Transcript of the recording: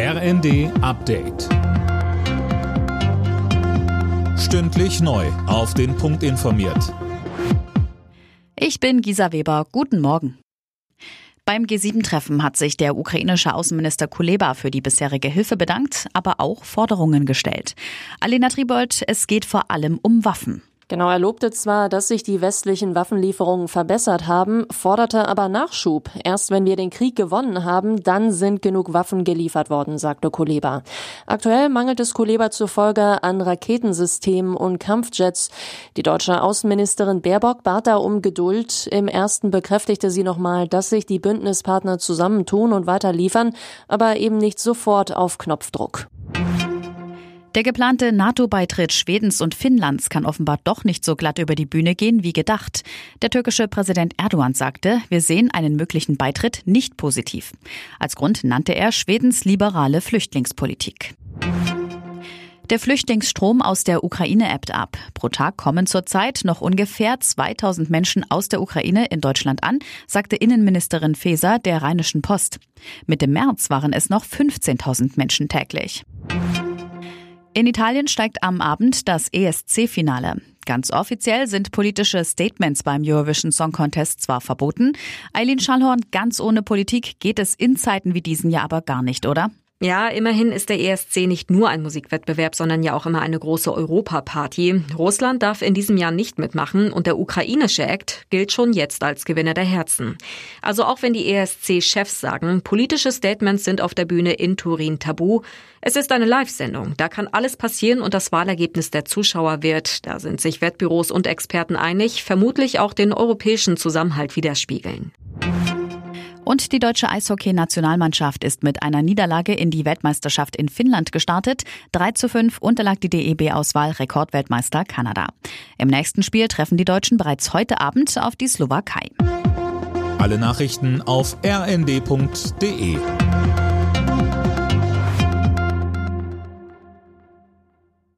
RND Update. Stündlich neu. Auf den Punkt informiert. Ich bin Gisa Weber. Guten Morgen. Beim G7-Treffen hat sich der ukrainische Außenminister Kuleba für die bisherige Hilfe bedankt, aber auch Forderungen gestellt. Alena Tribold, es geht vor allem um Waffen. Genau, er lobte zwar, dass sich die westlichen Waffenlieferungen verbessert haben, forderte aber Nachschub. Erst wenn wir den Krieg gewonnen haben, dann sind genug Waffen geliefert worden, sagte Kuleba. Aktuell mangelt es Kuleba zufolge an Raketensystemen und Kampfjets. Die deutsche Außenministerin Baerbock bat da um Geduld. Im ersten bekräftigte sie nochmal, dass sich die Bündnispartner zusammentun und weiter liefern, aber eben nicht sofort auf Knopfdruck. Der geplante NATO-Beitritt Schwedens und Finnlands kann offenbar doch nicht so glatt über die Bühne gehen wie gedacht. Der türkische Präsident Erdogan sagte, wir sehen einen möglichen Beitritt nicht positiv. Als Grund nannte er Schwedens liberale Flüchtlingspolitik. Der Flüchtlingsstrom aus der Ukraine ebbt ab. Pro Tag kommen zurzeit noch ungefähr 2000 Menschen aus der Ukraine in Deutschland an, sagte Innenministerin Faeser der Rheinischen Post. Mitte März waren es noch 15.000 Menschen täglich. In Italien steigt am Abend das ESC-Finale. Ganz offiziell sind politische Statements beim Eurovision Song Contest zwar verboten. Eileen Schallhorn, ganz ohne Politik geht es in Zeiten wie diesen ja aber gar nicht, oder? Ja, immerhin ist der ESC nicht nur ein Musikwettbewerb, sondern ja auch immer eine große Europaparty. Russland darf in diesem Jahr nicht mitmachen und der ukrainische Act gilt schon jetzt als Gewinner der Herzen. Also auch wenn die ESC-Chefs sagen, politische Statements sind auf der Bühne in Turin tabu. Es ist eine Live-Sendung. Da kann alles passieren und das Wahlergebnis der Zuschauer wird, da sind sich Wettbüros und Experten einig, vermutlich auch den europäischen Zusammenhalt widerspiegeln. Und die deutsche Eishockey-Nationalmannschaft ist mit einer Niederlage in die Weltmeisterschaft in Finnland gestartet. 3 zu 5 unterlag die DEB-Auswahl Rekordweltmeister Kanada. Im nächsten Spiel treffen die Deutschen bereits heute Abend auf die Slowakei. Alle Nachrichten auf rnd.de